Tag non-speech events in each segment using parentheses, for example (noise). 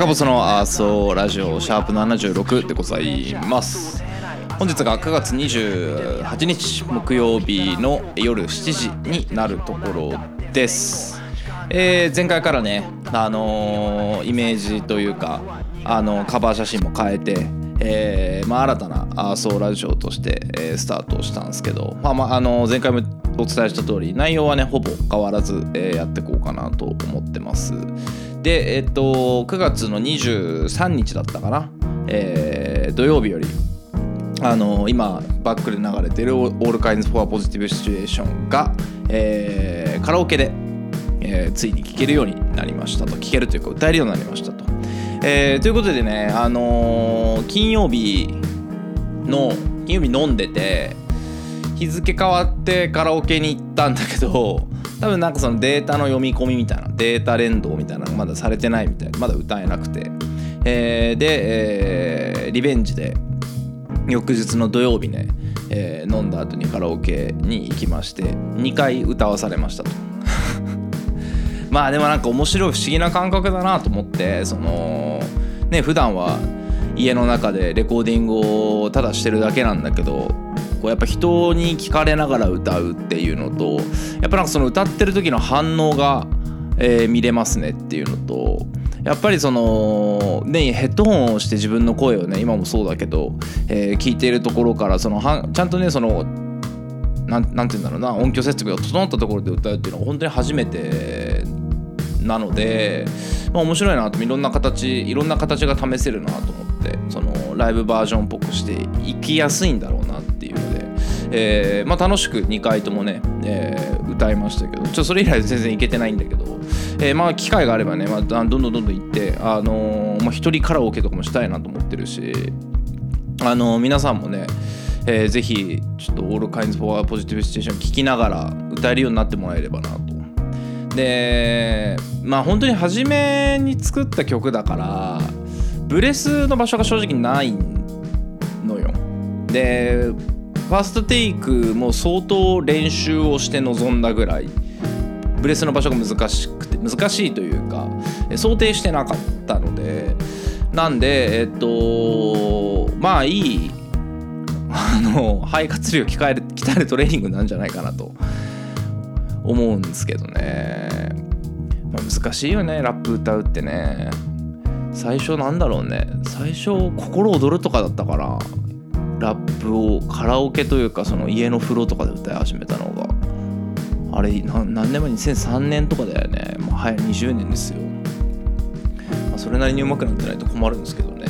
赤ボスのアーソーラジオシャープ76でございます。本日が9月28日木曜日の夜7時になるところです、えー前回からねあのーイメージというかあのカバー写真も変えてえーまあ、新たなアーソーラジオとして、えースタートしたんですけど、まあまあ、あの前回もお伝えした通り内容はねほぼ変わらず、えーやっていこうかなと思ってます。でえっと9月の23日だったかな、えー土曜日よりあの今バックで流れてる「All Kinds for a Positive Situation が」えーカラオケで、えーついに聴けるようになりましたと聴けるというか歌えるようになりましたと。えーということでね、あの金曜日の金曜日飲んでて日付変わってカラオケに行ったんだけど多分なんかそのデータの読み込みみたいなデータ連動みたいなのがまだされてないみたいまだ歌えなくて、えーで、えーリベンジで翌日の土曜日ね、えー飲んだ後にカラオケに行きまして2回歌わされましたと。(laughs) まあでもなんか面白い不思議な感覚だなと思ってそのね普段は家の中でレコーディングをただしてるだけなんだけどこうやっぱ人に聞かれながら歌うっていうのとやっぱなんかその歌ってる時の反応が、えー見れますねっていうのとやっぱりそのねヘッドホンをして自分の声をね今もそうだけど、えー聞いているところからそのはちゃんとねそのなんなんて言うんだろうな音響設備が整ったところで歌うっていうのは本当に初めてなので、まあ、面白いなといろんな形いろんな形が試せるなと思ってそのライブバージョンっぽくしていきやすいんだろう、えーまあ、楽しく2回ともね、えー歌いましたけどちょそれ以来全然いけてないんだけど、えーまあ機会があればね、まあ、どんどんどんどん行って、あのまあ、一人カラオケとかもしたいなと思ってるしあの皆さんもね、えーぜひちょっと「All Kinds for a Positive Situation」聞きながら歌えるようになってもらえればなと。でまあ本当に初めに作った曲だからブレスの場所が正直ないのよ。でファーストテイクも相当練習をして臨んだぐらいブレスの場所が難しくて難しいというか想定してなかったのでなんでえっとまあいいあの肺活量鍛える鍛えるトレーニングなんじゃないかなと思うんですけどね、まあ、難しいよねラップ歌うってね。最初なんだろうね。最初心躍るとかだったからラップをカラオケというかその家の風呂とかで歌い始めたのがあれ何年前2003年とかだよね。もう早い20年ですよ、まあ、それなりに上手くなってないと困るんですけどね。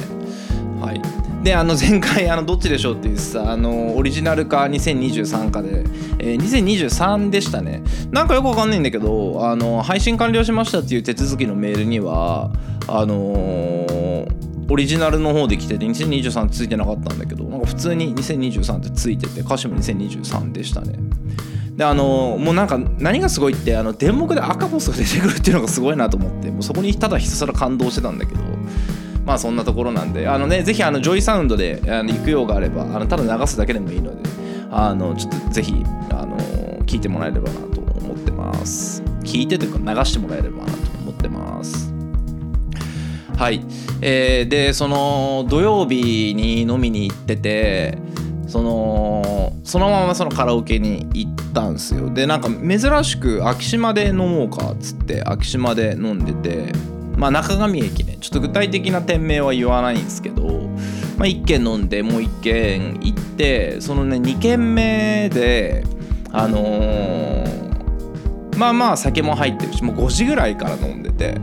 はい。であの前回あのどっちでしょうっていうさあのオリジナルか2023かで、えー2023でしたね。なんかよくわかんないんだけどあの配信完了しましたっていう手続きのメールにはあのーオリジナルの方で来てて2023ついてなかったんだけど通に2023ってついてて歌詞も2023でしたね。であのもうなんか何がすごいってあの電目で赤ボスが出てくるっていうのがすごいなと思ってもうそこにただひたすら感動してたんだけどまあそんなところなんであのねぜひあのジョイサウンドであの行くようがあればあのただ流すだけでもいいのであのちょっとぜひあの聞いてもらえればなと思ってます。聞いてというか流してもらえればなと思ってます。はい、えーでその土曜日に飲みに行っててそのそのままそのカラオケに行ったんすよ。でなんか珍しく昭島で飲もうかっつって昭島で飲んでてまあ中上駅ね。ちょっと具体的な店名は言わないんですけど、まあ、1軒飲んでもう1軒行ってそのね2軒目であのーまあまあ酒も入ってるしもう5時ぐらいから飲んでて。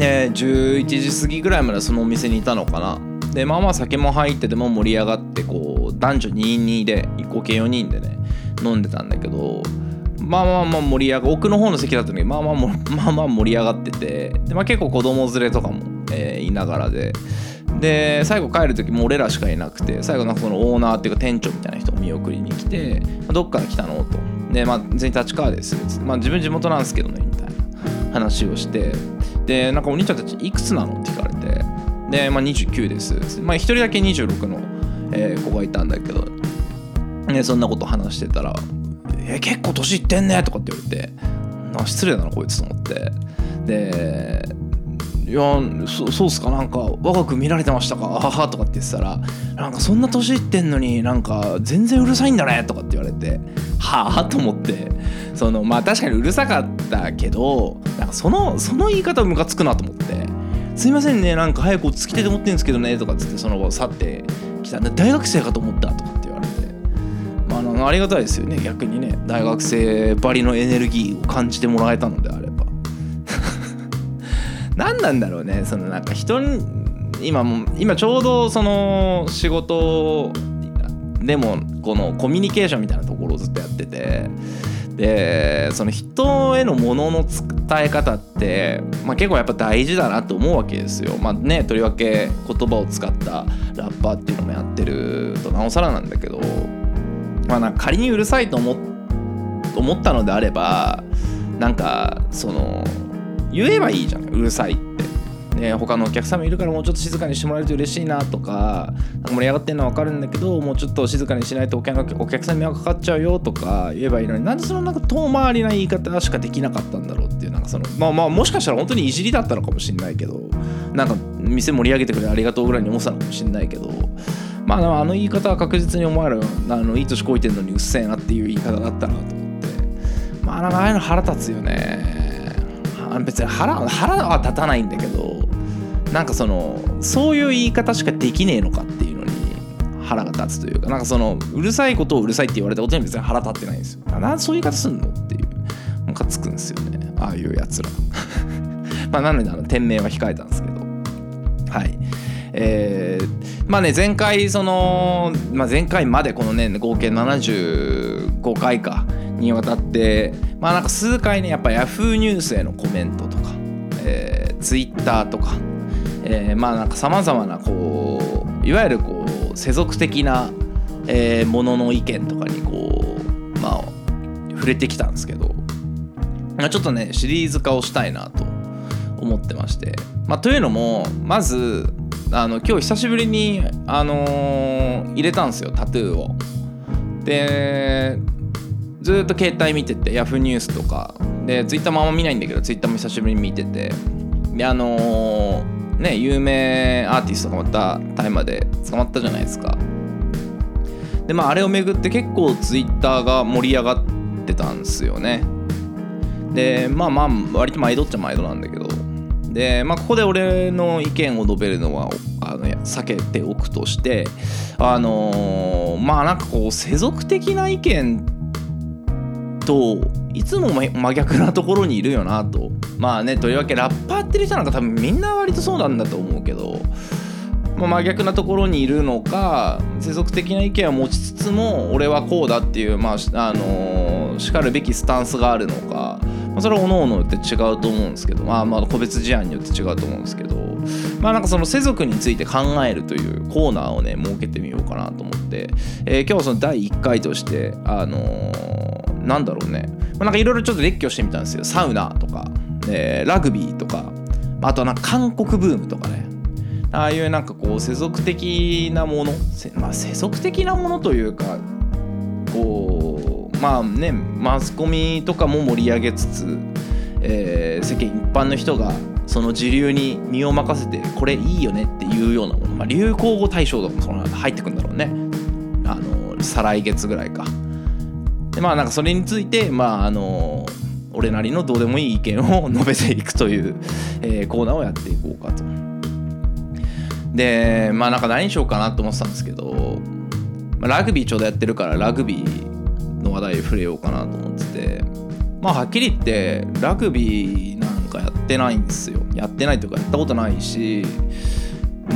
で11時過ぎぐらいまでそのお店にいたのかな。でまあまあ酒も入ってても盛り上がってこう男女22で合計4人でね飲んでたんだけどまあまあまあ盛り上が奥の方の席だったんだけどまあまあも (laughs) まあまあ盛り上がっててで、まあ、結構子供連れとかも、えーいながらで。で最後帰る時も俺らしかいなくて最後なんかそのオーナーっていうか店長みたいな人を見送りに来て「どっから来たの?」と「でまあ全員立川です」まあ自分地元なんですけどね。話をしてでなんかお兄ちゃんたちいくつなのって聞かれてで、まあ、29です。まあ、1人だけ26の、えー子がいたんだけど、ね、そんなこと話してたら「え結構年いってんね」とかって言われて失礼だなこいつと思って。でいやそそうっすか？なんか若く見られてましたか？あはとかって言ってたらなんかそんな年いってんのになんか全然うるさいんだねとかって言われてはあと思ってそのまあ確かにうるさかったけどなんかそのその言い方ムカつくなと思って「すいませんねなんか早く落ち着きてて思ってんですけどね」とかっつってその後去ってきた大学生かと思ったとかって言われてまああのありがたいですよね逆にね大学生ばりのエネルギーを感じてもらえたのであ。何なんだろうねそのなんか人に今も今ちょうどその仕事でもこのコミュニケーションみたいなところをずっとやっててでその人へのものの伝え方って、まあ、結構やっぱ大事だなと思うわけですよ。まあねとりわけ言葉を使ったラッパーっていうのもやってるとなおさらなんだけど、まあ、なんか仮にうるさいと思っ思ったのであればなんかその言えばいいじゃんうるさいって、ね、他のお客さんもいるからもうちょっと静かにしてもらえると嬉しいなとか盛り上がってるのは分かるんだけどもうちょっと静かにしないとお客お客さんに迷惑かかっちゃうよとか言えばいいのになんでそのなんか遠回りな言い方しかできなかったんだろうっていうなんかそのまあまあもしかしたら本当にいじりだったのかもしれないけどなんか店盛り上げてくれありがとうぐらいに思ってたのかもしれないけどまああの言い方は確実にお前らあのいい年こいてんのにうっせえなっていう言い方だったなと思って。まあなんかああいうの腹立つよね。あ別に腹腹は立たないんだけどなんかそのそういう言い方しかできねえのかっていうのに腹が立つというかなんかそのうるさいことをうるさいって言われたことに別に腹立ってないんですよ。なんそういう言い方すんのっていうムカつくんですよね。ああいうやつら。(laughs) まあなのであの店名は控えたんですけど。はい。えーまあね前回その、まあ、前回までこのね合計75回か。にわたってまあなんか数回ねやっぱ Yahoo ニュースへのコメントとか、えー、Twitter とか、えー、まあなんかさまざまなこういわゆるこう世俗的な、えーものの意見とかにこうまあ触れてきたんですけど、まあ、ちょっとねシリーズ化をしたいなと思ってまして、まあ、というのもまずあの今日久しぶりに、あのー入れたんですよタトゥーを。でずっと携帯見てて Yahoo ニュースとかで Twitter もあんま見ないんだけど Twitter も久しぶりに見ててであのーね有名アーティストがまた大麻で捕まったじゃないですか。でまああれをめぐって結構 Twitter が盛り上がってたんですよね。でまあまあ割と毎度っちゃ毎度なんだけどでまあここで俺の意見を述べるのはあの避けておくとしてあのーまあなんかこう世俗的な意見ってといつも真逆なところにいるよなと。まあねとりわけラッパーってる人なんか多分みんな割とそうなんだと思うけど、まあ、真逆なところにいるのか世俗的な意見を持ちつつも俺はこうだっていうまああのーしかるべきスタンスがあるのか、まあ、それは各々によって違うと思うんですけどまあまあ個別事案によって違うと思うんですけどまあなんかその世俗について考えるというコーナーをね設けてみようかなと思って、えー今日はその第1回としてあのーなんだろうね、まあ、なんかいろいろちょっと列挙してみたんですよ。サウナとか、えーラグビーとかあとはなんか韓国ブームとかね。ああいうなんかこう世俗的なもの、まあ、世俗的なものというかこうまあねマスコミとかも盛り上げつつ、えー世間一般の人がその時流に身を任せてこれいいよねっていうようなもの、まあ、流行語大賞とかもその入ってくんだろうね。あの再来月ぐらいか。でまあなんかそれについてまああの俺なりのどうでもいい意見を (laughs) 述べていくという、えーコーナーをやっていこうかと。でまあなんか何しようかなと思ってたんですけど、まあラグビーちょうどやってるからラグビーの話題に触れようかなと思っててまあはっきり言ってラグビーなんかやってないんですよ。やってないというかやったことないし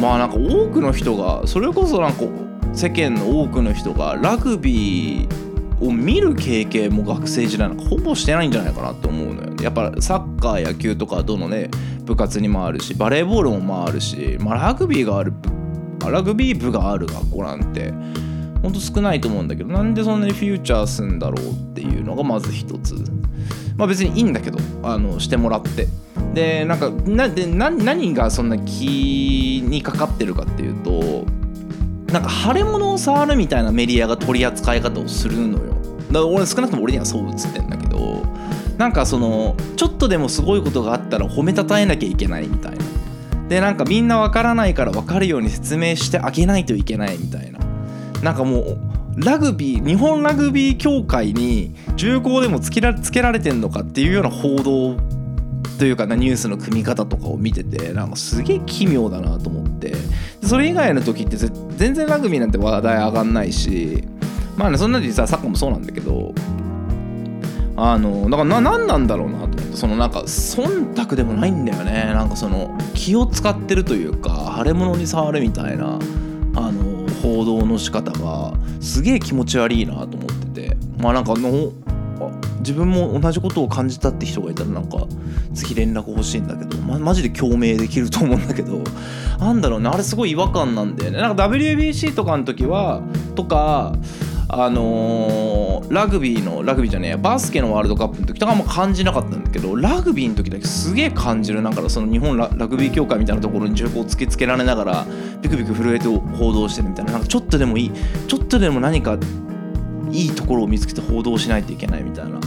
まあなんか多くの人がそれこそなんか世間の多くの人がラグビーを見る経験も学生時代なんかほぼしてないんじゃないかなと思うのよ。やっぱサッカー野球とかどのね部活にもあるしバレーボールもまあるし、まあ、ラグビーがあるラグビー部がある学校なんてほんと少ないと思うんだけどなんでそんなにフューチャーすんだろうっていうのがまず一つ。まあ別にいいんだけどあのしてもらって。でなんかなで何がそんな気にかかってるかっていうとなんか腫れ物を触るみたいなメディアが取り扱い方をするのよ。だから俺少なくとも俺にはそう映ってんだけどなんかそのちょっとでもすごいことがあったら褒めたたえなきゃいけないみたいな。でなんかみんなわからないから分かるように説明してあげないといけないみたいな。なんかもうラグビー日本ラグビー協会に重厚でもつけらつけられてんのかっていうような報道というかなニュースの組み方とかを見ててなんかすげえ奇妙だなと思って。それ以外の時って全然ラグビーなんて話題上がんないしまあねそんなにさサッカーもそうなんだけどあのだからな何なんだろうなと思ってそのなんか忖度でもないんだよね。なんかその気を使ってるというか腫れ物に触るみたいなあの報道の仕方がすげえ気持ち悪いなと思ってて。まあなんかの自分も同じことを感じたって人がいたらなんかぜひ連絡欲しいんだけど、ま、マジで共鳴できると思うんだけど (laughs) なんだろうねあれすごい違和感なんだよね。なんか WBC とかの時はとかあのーラグビーのラグビーじゃねえバスケのワールドカップの時とかあんま感じなかったんだけどラグビーの時だけすげえ感じる。なんかその日本ララグビー協会みたいなところに銃口を突きつけられながらビクビク震えて報道してるみたいな。なんかちょっとでもいいちょっとでも何かいいところを見つけて報道しないといけないみたいな。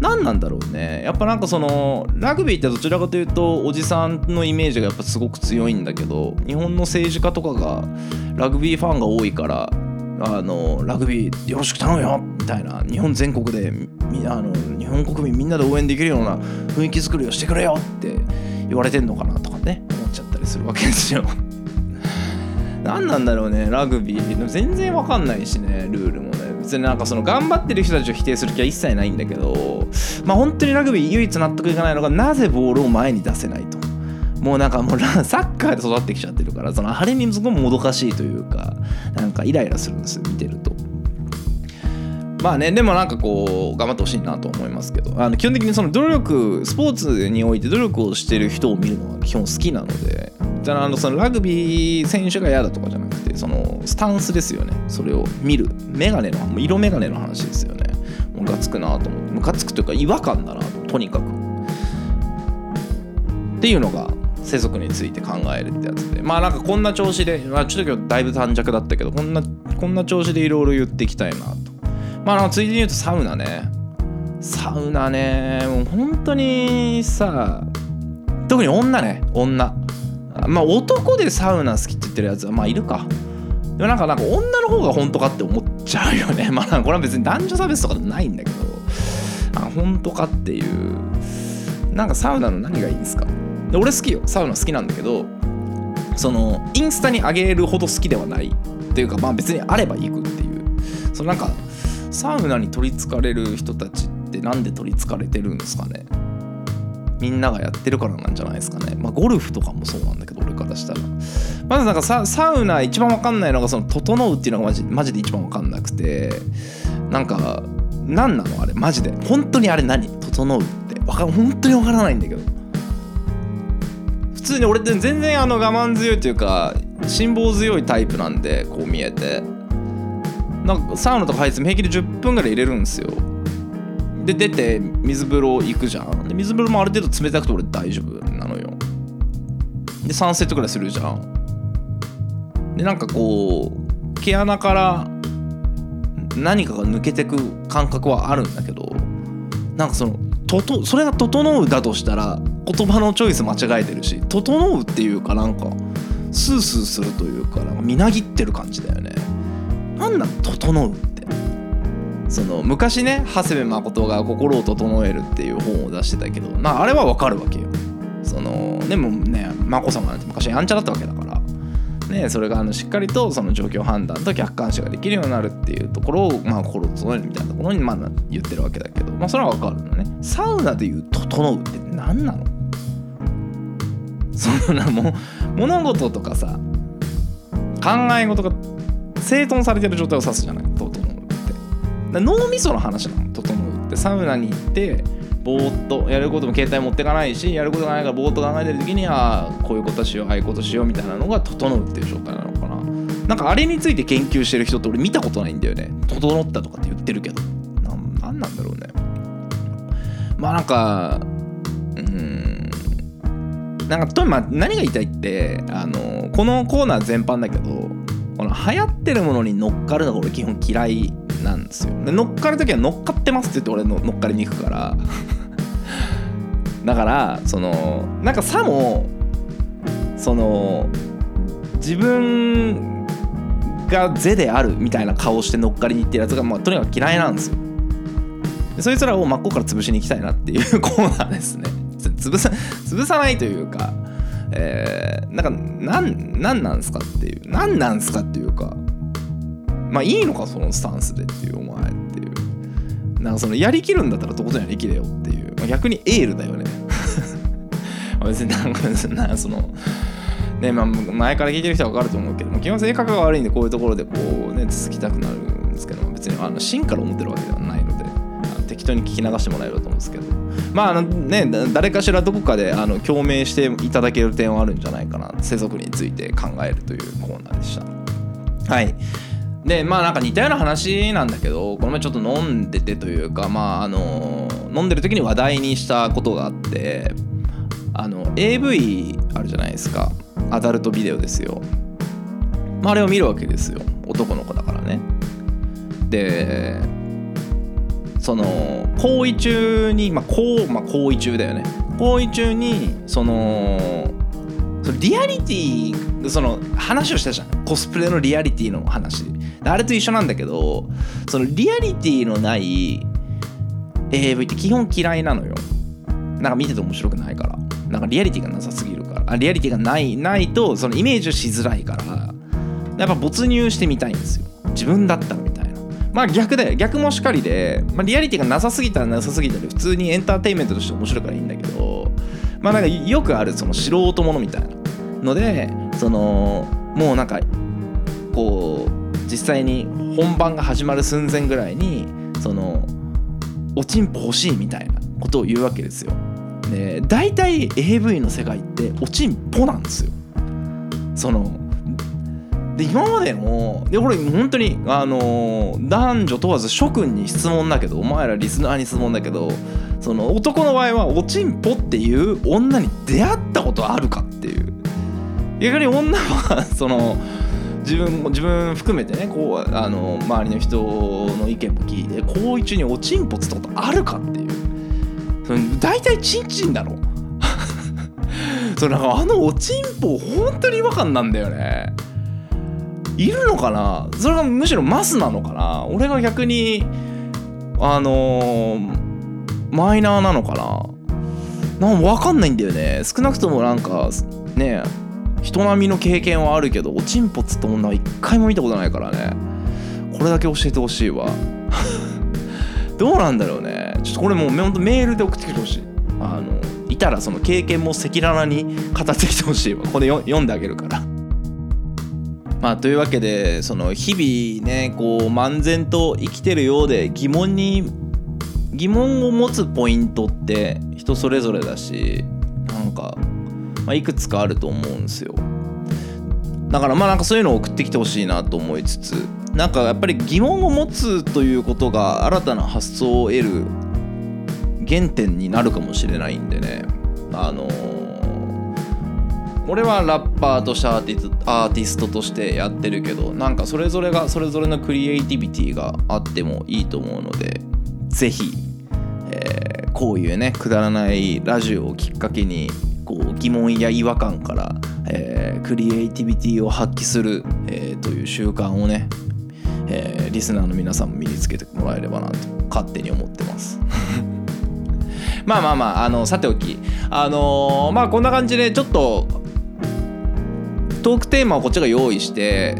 何なんだろうねやっぱなんかそのラグビーってどちらかというとおじさんのイメージがやっぱすごく強いんだけど日本の政治家とかがラグビーファンが多いからあのラグビーよろしく頼むよみたいな日本全国でみあの日本国民みんなで応援できるような雰囲気作りをしてくれよって言われてんのかなとかね思っちゃったりするわけですよ。何なんだろうねラグビー。全然わかんないしねルールもね。別になんかその頑張ってる人たちを否定する気は一切ないんだけどまあ本当にラグビー唯一納得いかないのがなぜボールを前に出せないと。もうなんかもうサッカーで育ってきちゃってるからそのあれにすごいもどかしいというかなんかイライラするんですよ見てると。まあねでもなんかこう頑張ってほしいなと思いますけど。あの基本的にその努力スポーツにおいて努力をしてる人を見るのは基本好きなのでじゃあのそのラグビー選手が嫌だとかじゃなくてそのスタンスですよね。それを見るメガネのもう色メガネの話ですよね。ムカつくなと思ってムカつくというか違和感だなとにかく。っていうのが世俗について考えるってやつで。まあなんかこんな調子で、まあ、ちょっと今日だいぶ短尺だったけどこんなこんな調子でいろいろ言っていきたいなと。まあついでに言うとサウナねサウナねもう本当にさ特に女ね女。まあ男でサウナ好きって言ってるやつはまあいるか。でもなんかなんか女の方が本当かって思っちゃうよね。(laughs) まあこれは別に男女差別とかないんだけど。あ本当かっていう。なんかサウナの何がいいんですか？で俺好きよ。サウナ好きなんだけどそのインスタに上げるほど好きではないっていうかまあ別にあれば行くっていう。そのなんかサウナに取りつかれる人たちってなんで取りつかれてるんですかね？みんながやってるからなんじゃないですかね。まあゴルフとかもそうなんだけど俺からしたら。まずなんかササウナ一番わかんないのがその「整う」っていうのがマジマジで一番わかんなくて。なんか何なの？あれマジで。本当にあれ何「整う」って。わか本当にわからないんだけど。普通に俺って全然あの我慢強いというか辛抱強いタイプなんでこう見えて。なんかサウナとか入って平気で10分ぐらい入れるんですよ。で出て水風呂行くじゃん。で水風呂もある程度冷たくて俺大丈夫なのよ。で3セットぐらいするじゃん。でなんかこう毛穴から何かが抜けてく感覚はあるんだけどなんかそのととそれが「整う」だとしたら言葉のチョイス間違えてるし「整う」っていうかなんかスースーするというかなんかみなぎってる感じだよね。なんなん「整う」その昔ね長谷部誠が「心を整える」っていう本を出してたけどなああれはわかるわけよ。そのでもね眞子さまなんて昔やんちゃだったわけだから。ね、それがあのしっかりとその状況判断と客観視ができるようになるっていうところを、まあ、心を整えるみたいなところにまあ言ってるわけだけど、まあ、それはわかるのね。サウナでいう「整う」って何なの？そんなも物事とかさ考え事が整頓されてる状態を指すじゃない。脳みその話なの整う。ってサウナに行ってぼーっとやることも携帯持ってかないしやることがないからぼーっと考えてる時にはこういうことしようああいうことしようみたいなのが整うっていう状態なのかな。なんかあれについて研究してる人って俺見たことないんだよね。整ったとかって言ってるけど。ななんなんだろうね。まあなんかうん。なんかとまあ何が言いたいってあのこのコーナー全般だけどこの流行ってるものに乗っかるのが俺基本嫌い。なんですよ。で乗っかる時は乗っかってますって言って俺の乗っかりに行くから。(laughs) だからそのなんかさもその自分が是であるみたいな顔して乗っかりに行ってるやつが、まあ、とにかく嫌いなんですよ。そいつらを真っ向から潰しに行きたいなっていう (laughs) コーナーですね。潰さ潰さないというかえー、なんかなんなんなんすかっていうなんなんすかっていうか。まあいいのかそのスタンスでっていうお前っていう。なんかそのやりきるんだったらとことんやりきれよっていう、まあ、逆にエールだよね。(laughs) 別になんか別になんかそのねまあ前から聞いてる人は分かると思うけども基本性格が悪いんでこういうところでこうね続きたくなるんですけども別にあの芯から思ってるわけではないので適当に聞き流してもらえると思うんですけど。まああのね誰かしらどこかであの共鳴していただける点はあるんじゃないかな。世俗について考えるというコーナーでした。はい。でまあなんか似たような話なんだけどこの前ちょっと飲んでてというかまああの飲んでる時に話題にしたことがあってあの AV あるじゃないですか。アダルトビデオですよ、まあ、あれを見るわけですよ。男の子だからね。でその行為中にまあこう、まあ、行為中だよね。行為中にそのそのリアリティその話をしたじゃん。コスプレのリアリティの話。あれと一緒なんだけどそのリアリティのない AV って基本嫌いなのよ。なんか見てて面白くないから。なんかリアリティがなさすぎるから。あリアリティがないないとそのイメージをしづらいから。やっぱ没入してみたいんですよ。自分だったらみたいな。まあ逆で逆もしかりで、まあ、リアリティがなさすぎたらなさすぎたで普通にエンターテインメントとして面白いからいいんだけどまあなんかよくあるその素人ものみたいなのでそのもうなんかこう実際に本番が始まる寸前ぐらいにそのおちんぽ欲しいみたいなことを言うわけですよ。で大体 AV の世界っておちんぽなんですよ。そので今までので俺本当にあの男女問わず諸君に質問だけどお前らリスナーに質問だけどその男の場合はおちんぽっていう女に出会ったことあるかっていう逆に女はその自分自分含めてねこうあの周りの人の意見も聞いて行為中におちんぽつったことあるかっていう。その大体チンチンだろ。(laughs) そのなんかあのおちんぽ本当に違和感なんだよね。いるのかな？それがむしろマスなのかな？俺が逆にあのーマイナーなのかな？なんか分かんないんだよね。少なくともなんかね人並みの経験はあるけどおちんぽつった女は一回も見たことないからね。これだけ教えてほしいわ。(laughs) どうなんだろうね。ちょっとこれもうほんとメールで送ってきてほしい。あのいたらその経験も赤裸々に語ってきてほしいわ。ここで読んであげるから。まあというわけでその日々ねこう漫然と生きてるようで疑問に疑問を持つポイントって人それぞれだしなんか、まあ、いくつかあると思うんですよ。だからまあなんかそういうのを送ってきてほしいなと思いつつなんかやっぱり疑問を持つということが新たな発想を得る原点になるかもしれないんでね。あのー俺はラッパーとしてアーティストとしてやってるけどなんかそれぞれがそれぞれのクリエイティビティがあってもいいと思うのでぜひ、えーこういうねくだらないラジオをきっかけに疑問や違和感から、えークリエイティビティを発揮する、えーという習慣をね、えーリスナーの皆さんも身につけてもらえればなと勝手に思ってます。(laughs) まあまあまああのさておきあのーまあこんな感じでちょっとトークテーマをこっちが用意して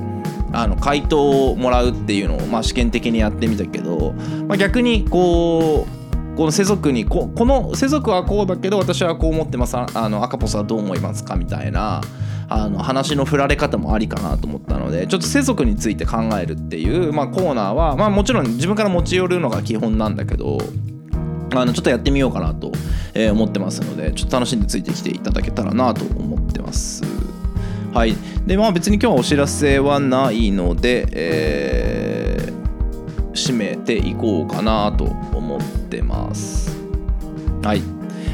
あの回答をもらうっていうのを、まあ、試験的にやってみたけど、まあ、逆にこうこの世俗にここの世俗はこうだけど私はこう思ってます。あの赤ポスはどう思いますかみたいなあの話の振られ方もありかなと思ったのでちょっと世俗について考えるっていう、まあ、コーナーは、まあ、もちろん自分から持ち寄るのが基本なんだけどあのちょっとやってみようかなと、思ってますのでちょっと楽しんでついてきていただけたらなと思ってます。はい、でまあ別に今日はお知らせはないので、えー締めていこうかなと思ってます。はい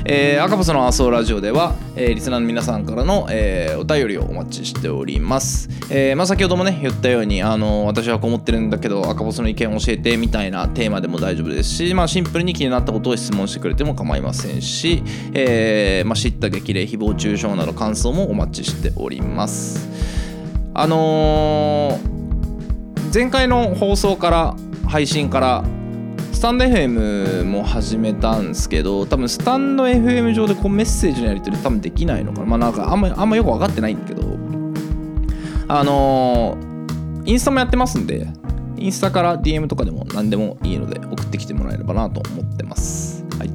えー、赤ポスの麻生ラジオでは、えーリスナーの皆さんからの、えーお便りをお待ちしております。えーまあ、先ほどもね言ったようにあの私はこう思ってるんだけど赤ポスの意見を教えてみたいなテーマでも大丈夫ですし、まあ、シンプルに気になったことを質問してくれても構いませんし、えまあ、知った激励誹謗中傷など感想もお待ちしております。あの前回の放送から配信からタンド FM も始めたんですけど多分スタンド FM 上でこうメッセージのやり取り多分できないのかな。まあなんかあんまあんまよく分かってないんだけど。あのーインスタもやってますんでインスタから DM とかでも何でもいいので送ってきてもらえればなと思ってます。はい。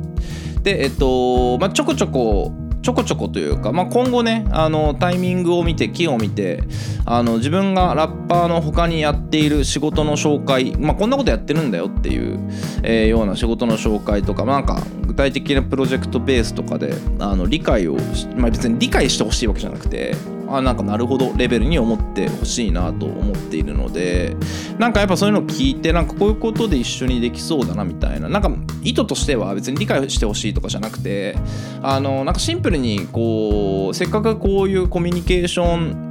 でえっと、まあ、ちょこちょこちょこちょこというか、まあ、今後ねあのタイミングを見て木を見てあの自分がラッパーの他にやっている仕事の紹介、まあ、こんなことやってるんだよっていう、えーような仕事の紹介とか、まあなんか具体的なプロジェクトベースとかであの理解を、まあ、別に理解してほしいわけじゃなくてあなんかなるほどレベルに思ってほしいなと思っているのでなんかやっぱそういうのを聞いてなんかこういうことで一緒にできそうだなみたいななんか意図としては別に理解してほしいとかじゃなくてあのなんかシンプルにこうせっかくこういうコミュニケーション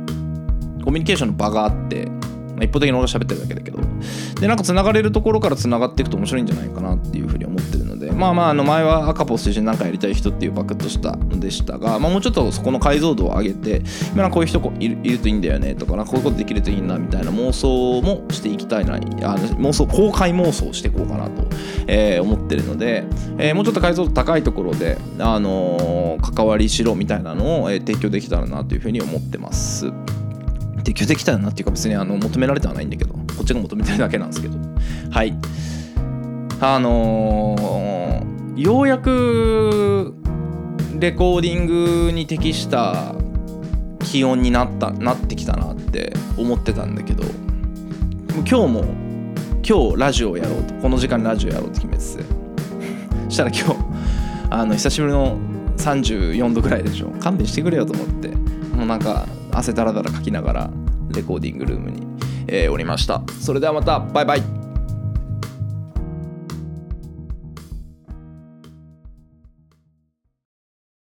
コミュニケーションの場があって、一方的に俺が喋ってるだけだけどでなんかつながれるところからつながっていくと面白いんじゃないかなっていうふうに思ってまあまああの前は赤ポスと一緒に何かやりたい人っていうバクッとしたのでしたが、まあ、もうちょっとそこの解像度を上げて、まあ、なんかこういう人こいるいるといいんだよねとかなこういうことできるといいなみたいな妄想もしていきたいなあの妄想公開妄想していこうかなと、えー思ってるので、えーもうちょっと解像度高いところで、あのー関わりしろみたいなのを、えー提供できたらなというふうに思ってます。提供できたらなっていうか別にあの求められてはないんだけどこっちが求めてるだけなんですけどはいあのーようやくレコーディングに適した気温になったなってきたなって思ってたんだけど今日も今日ラジオをやろうとこの時間にラジオやろうと決めてて (laughs) したら今日あの久しぶりの34度ぐらいでしょ。勘弁してくれよと思ってもうなんか汗だらだらかきながらレコーディングルームに、えーおりました。それではまたバイバイ。